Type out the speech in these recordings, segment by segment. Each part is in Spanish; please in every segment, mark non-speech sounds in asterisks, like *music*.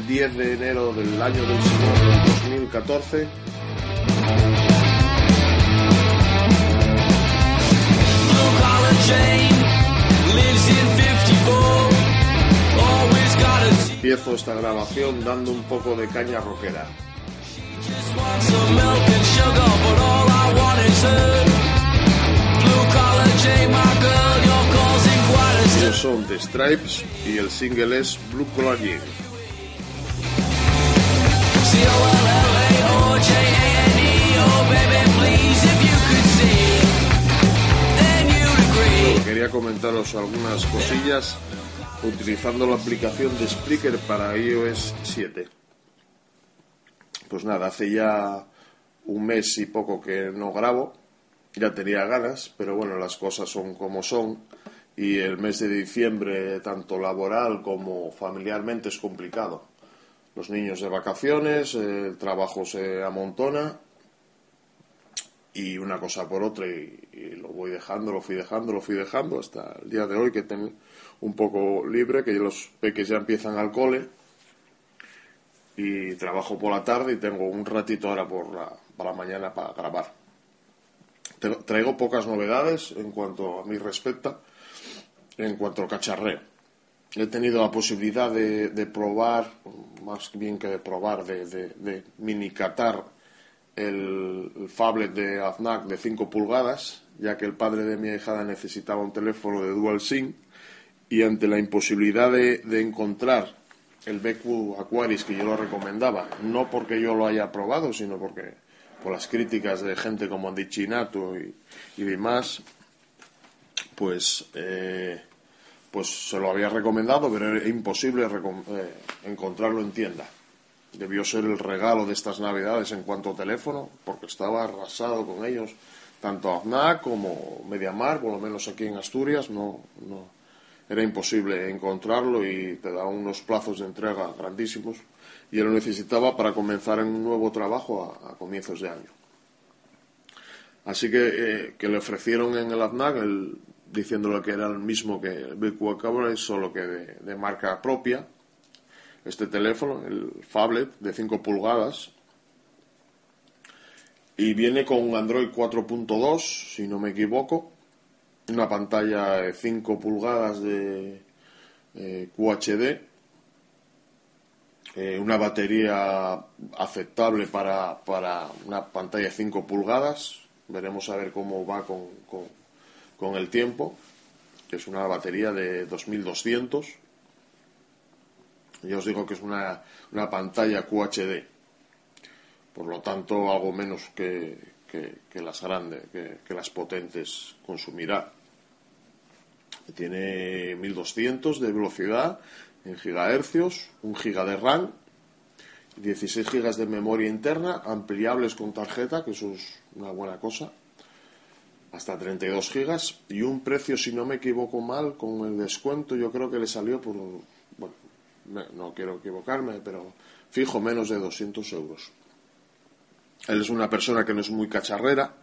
del 10 de enero del año del Señor 2014. Empiezo esta grabación dando un poco de caña rockera. Ellos son The Stripes y el single es Blue Collar Jane. Quería comentaros algunas cosillas utilizando la aplicación de Spreaker para iOS 7. Pues nada, hace ya un mes y poco que no grabo, ya tenía ganas, pero bueno, las cosas son como son y el mes de diciembre, tanto laboral como familiarmente, es complicado. Los niños de vacaciones, el trabajo se amontona y una cosa por otra y, lo voy dejando, lo fui dejando, lo fui dejando hasta el día de hoy que tengo un poco libre, que los peques ya empiezan al cole y trabajo por la tarde y tengo un ratito ahora por la, para la mañana para grabar. Traigo pocas novedades en cuanto a mi respecta, en cuanto al cacharreo. He tenido la posibilidad de, probar, más bien que de probar, de, de, mini catar el, el phablet de Aznac de 5 pulgadas, ya que el padre de mi hijada necesitaba un teléfono de dual SIM y ante la imposibilidad de, encontrar el BQ Aquaris que yo lo recomendaba, no porque yo lo haya probado, sino porque por las críticas de gente como Andy Chinato y, y demás, pues, eh, pues se lo había recomendado, pero era imposible eh, encontrarlo en tienda. Debió ser el regalo de estas navidades en cuanto a teléfono, porque estaba arrasado con ellos, tanto AFNAC como Mediamar, por lo menos aquí en Asturias, no, no, era imposible encontrarlo y te da unos plazos de entrega grandísimos y él lo necesitaba para comenzar en un nuevo trabajo a, comienzos de año. Así que, eh, le ofrecieron en el AFNAC, diciéndole que era el mismo que el BQ solo que de, marca propia, este teléfono, el Fablet de 5 pulgadas, y viene con Android 4.2, si no me equivoco, una pantalla de 5 pulgadas de eh, QHD, eh, una batería aceptable para, para, una pantalla de 5 pulgadas, veremos a ver cómo va con, el tiempo, que es una batería de 2200. Ya os digo que es una, una pantalla QHD, por lo tanto algo menos que, que, las grandes, que, las potentes consumirá. Tiene 1200 de velocidad en gigahercios, 1 giga de RAM, 16 gigas de memoria interna, ampliables con tarjeta, que eso es una buena cosa, hasta 32 gigas y un precio, si no me equivoco mal, con el descuento yo creo que le salió por, bueno, no quiero equivocarme, pero fijo menos de 200 euros. Él es una persona que no es muy cacharrera,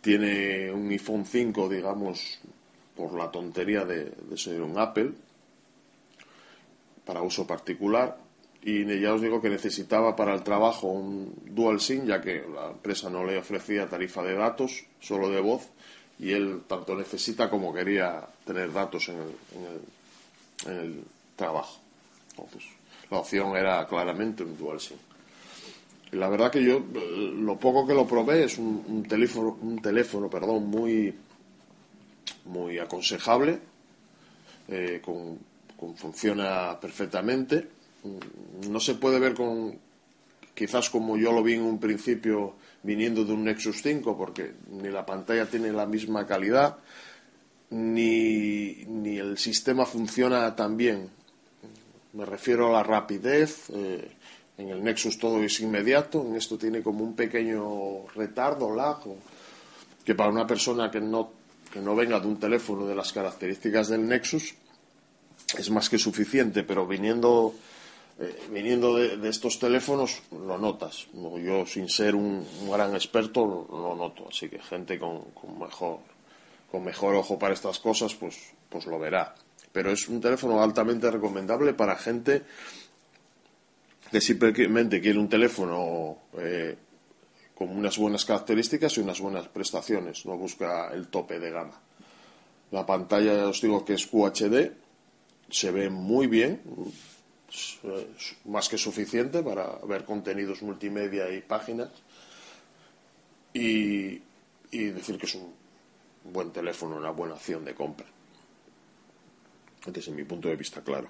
tiene un iPhone 5, digamos, por la tontería de, ser un Apple para uso particular y ya os digo que necesitaba para el trabajo un dual SIM ya que la empresa no le ofrecía tarifa de datos, solo de voz y él tanto necesita como quería tener datos en el, en el, trabajo. Entonces, la opción era claramente un dual SIM. Y la verdad que yo lo poco que lo probé es un, un teléfono, un teléfono perdón, muy muy aconsejable, eh, con, funciona perfectamente. Mm, no se puede ver con quizás como yo lo vi en un principio viniendo de un Nexus 5, porque ni la pantalla tiene la misma calidad, ni, ni el sistema funciona tan bien. Me refiero a la rapidez. Eh, en el Nexus todo es inmediato, en esto tiene como un pequeño retardo, lag, que para una persona que no que no venga de un teléfono de las características del Nexus es más que suficiente, pero viniendo, eh, viniendo de, estos teléfonos lo notas. Yo, sin ser un, gran experto, lo, noto. Así que gente con, mejor, con mejor ojo para estas cosas, pues, pues lo verá. Pero es un teléfono altamente recomendable para gente que simplemente quiere un teléfono eh, con unas buenas características y unas buenas prestaciones, no busca el tope de gama. La pantalla, os digo que es QHD, se ve muy bien, más que suficiente para ver contenidos multimedia y páginas. Y, decir que es un buen teléfono, una buena opción de compra. Desde mi punto de vista, claro.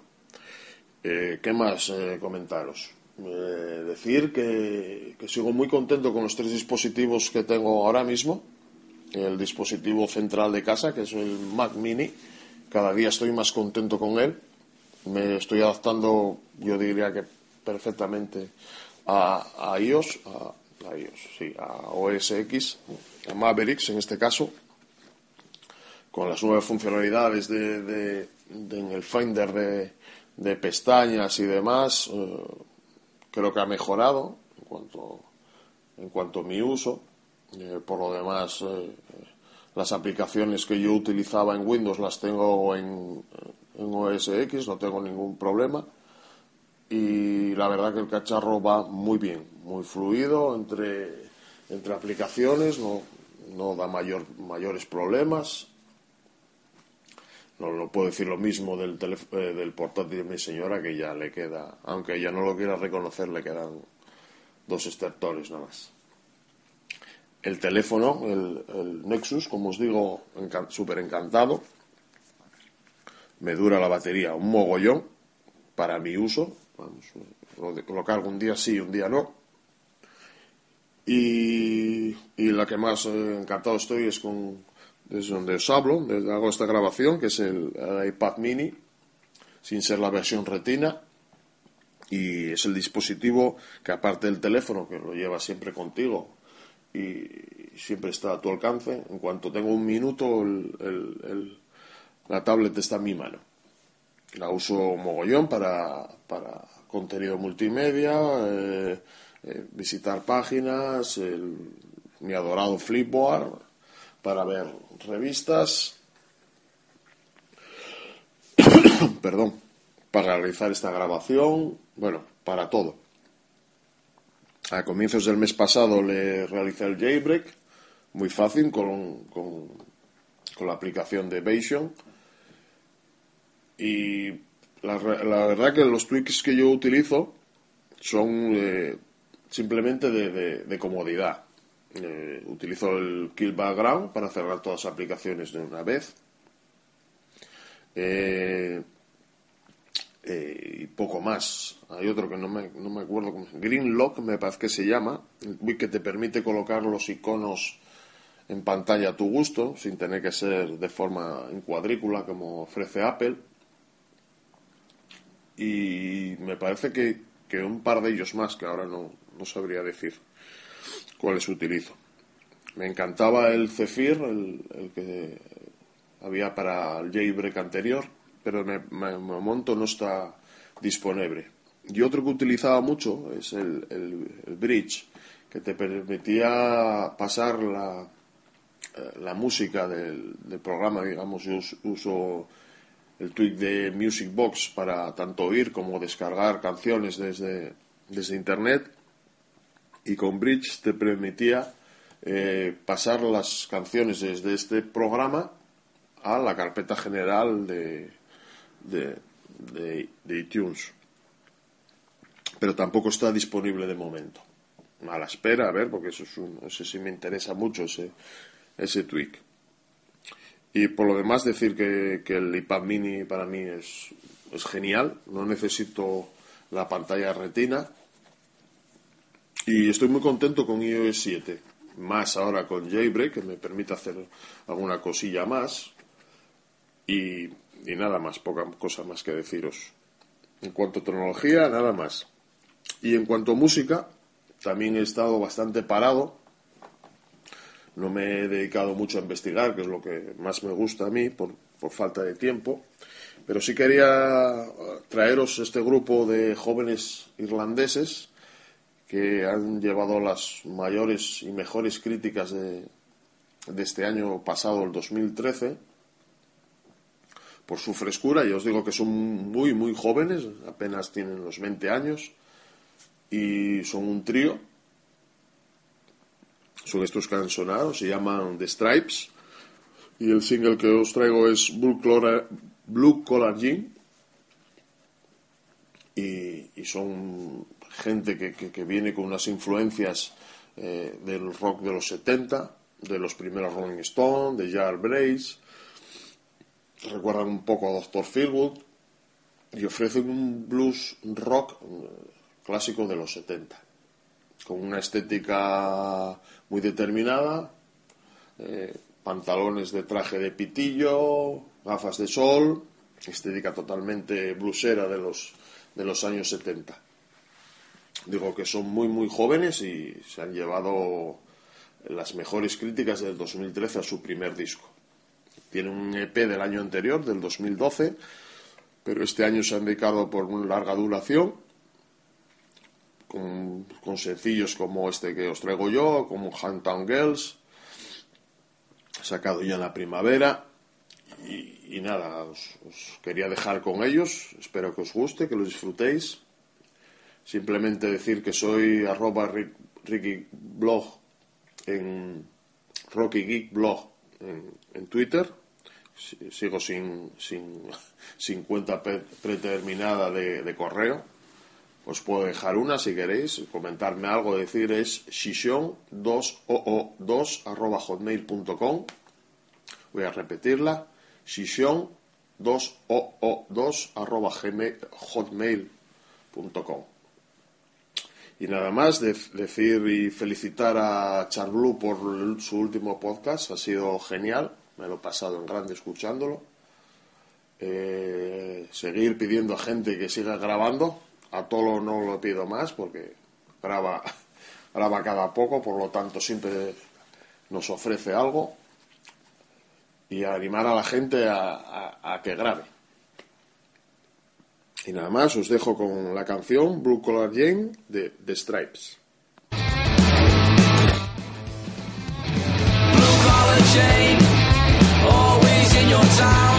Eh, ¿Qué más eh, comentaros? Eh, decir que, sigo muy contento con los tres dispositivos que tengo ahora mismo. El dispositivo central de casa, que es el Mac Mini. Cada día estoy más contento con él. Me estoy adaptando, yo diría que perfectamente a, iOS, a, iOS, sí, a OS X, a Mavericks en este caso, con las nuevas funcionalidades de, en el Finder de, pestañas y demás, eh, creo que ha mejorado en cuanto, en cuanto a mi uso. Eh, por lo demás, eh, las aplicaciones que yo utilizaba en Windows las tengo en, en OS X, no tengo ningún problema. Y la verdad que el cacharro va muy bien, muy fluido entre, entre aplicaciones, no, no da mayor, mayores problemas no, no puedo decir lo mismo del, eh, del portátil de mi señora, que ya le queda, aunque ella no lo quiera reconocer, le quedan dos estertores nada más. El teléfono, el, Nexus, como os digo, súper encantado. Me dura la batería un mogollón para mi uso. Vamos, lo, cargo un día sí, un día no. Y, y la que más eh, encantado estoy es con, desde donde os hablo, desde hago esta grabación, que es el, iPad mini, sin ser la versión retina, y es el dispositivo que aparte del teléfono, que lo lleva siempre contigo y siempre está a tu alcance, en cuanto tengo un minuto, la tablet está en mi mano. La uso mogollón para, para contenido multimedia, eh, eh, visitar páginas, mi adorado Flipboard, para ver revistas, *coughs* perdón, para realizar esta grabación, bueno, para todo. A comienzos del mes pasado le realicé el jailbreak, muy fácil, con, con, la aplicación de Vision. Y la, verdad que los tweaks que yo utilizo son eh, simplemente de comodidad. Eh, utilizo el Kill Background para cerrar todas las aplicaciones de una vez. Eh, eh, y poco más. Hay otro que no me, no me acuerdo cómo Green Lock me parece que se llama, que te permite colocar los iconos en pantalla a tu gusto, sin tener que ser de forma en cuadrícula como ofrece Apple. Y me parece que, que un par de ellos más que ahora no, no sabría decir cuáles utilizo. Me encantaba el Zephyr, el, que había para el jailbreak anterior, pero me, me, monto no está disponible. Y otro que utilizaba mucho es el, el, Bridge, que te permitía pasar la, eh, la música del, del, programa, digamos, yo uso el tweak de Music Box para tanto oír como descargar canciones desde, desde Internet y con Bridge te permitía eh, pasar las canciones desde este programa a la carpeta general de, de, iTunes. Pero tampoco está disponible de momento. A la espera, a ver, porque eso es un, ese sí me interesa mucho, ese, ese tweak. Y por lo demás, decir que, que el iPad mini para mí es, es genial. No necesito la pantalla retina y estoy muy contento con iOS 7, más ahora con Jailbreak, que me permite hacer alguna cosilla más. Y, nada más, poca cosa más que deciros. En cuanto a tecnología, nada más. Y en cuanto a música, también he estado bastante parado. No me he dedicado mucho a investigar, que es lo que más me gusta a mí, por, por falta de tiempo. Pero sí quería traeros este grupo de jóvenes irlandeses que han llevado las mayores y mejores críticas de, este año pasado, el 2013, por su frescura. Y os digo que son muy, muy jóvenes, apenas tienen los 20 años, y son un trío. Son estos que se llaman The Stripes. Y el single que os traigo es Blue Collar, Blue Jean. Y, son gente que, que, viene con unas influencias eh, del rock de los 70, de los primeros Rolling Stones, de Jar Brace. Recuerdan un poco a Dr. Philwood y ofrecen un blues rock eh, clásico de los 70, con una estética muy determinada, eh, pantalones de traje de pitillo, gafas de sol, estética totalmente blusera de los, de los años 70. Digo que son muy, muy jóvenes y se han llevado las mejores críticas del 2013 a su primer disco. Tiene un EP del año anterior, del 2012, pero este año se han dedicado por una larga duración, con, con sencillos como este que os traigo yo, como Handtown Girls, sacado ya en la primavera. Y, nada, os, quería dejar con ellos, espero que os guste, que lo disfrutéis. Simplemente decir que soy arroba Rick, Ricky Blog en Rocky Geek Blog en, en Twitter. Sigo sin, sin, *laughs* sin cuenta predeterminada de, de, correo. Os puedo dejar una si queréis, comentarme algo, decir es shishon2oo2 arroba hotmail.com. Voy a repetirla. shishon2oo2 arroba hotmail.com. Y nada más, de, decir y felicitar a Charblue por su último podcast, ha sido genial, me lo he pasado en grande escuchándolo. Eh, seguir pidiendo a gente que siga grabando, a Tolo no lo pido más porque graba, *laughs* graba cada poco, por lo tanto siempre nos ofrece algo y animar a la gente a, que grabe. Y nada más, os dejo con la canción Blue Collar Jane de The Stripes. Blue Collar Jane, always in your town.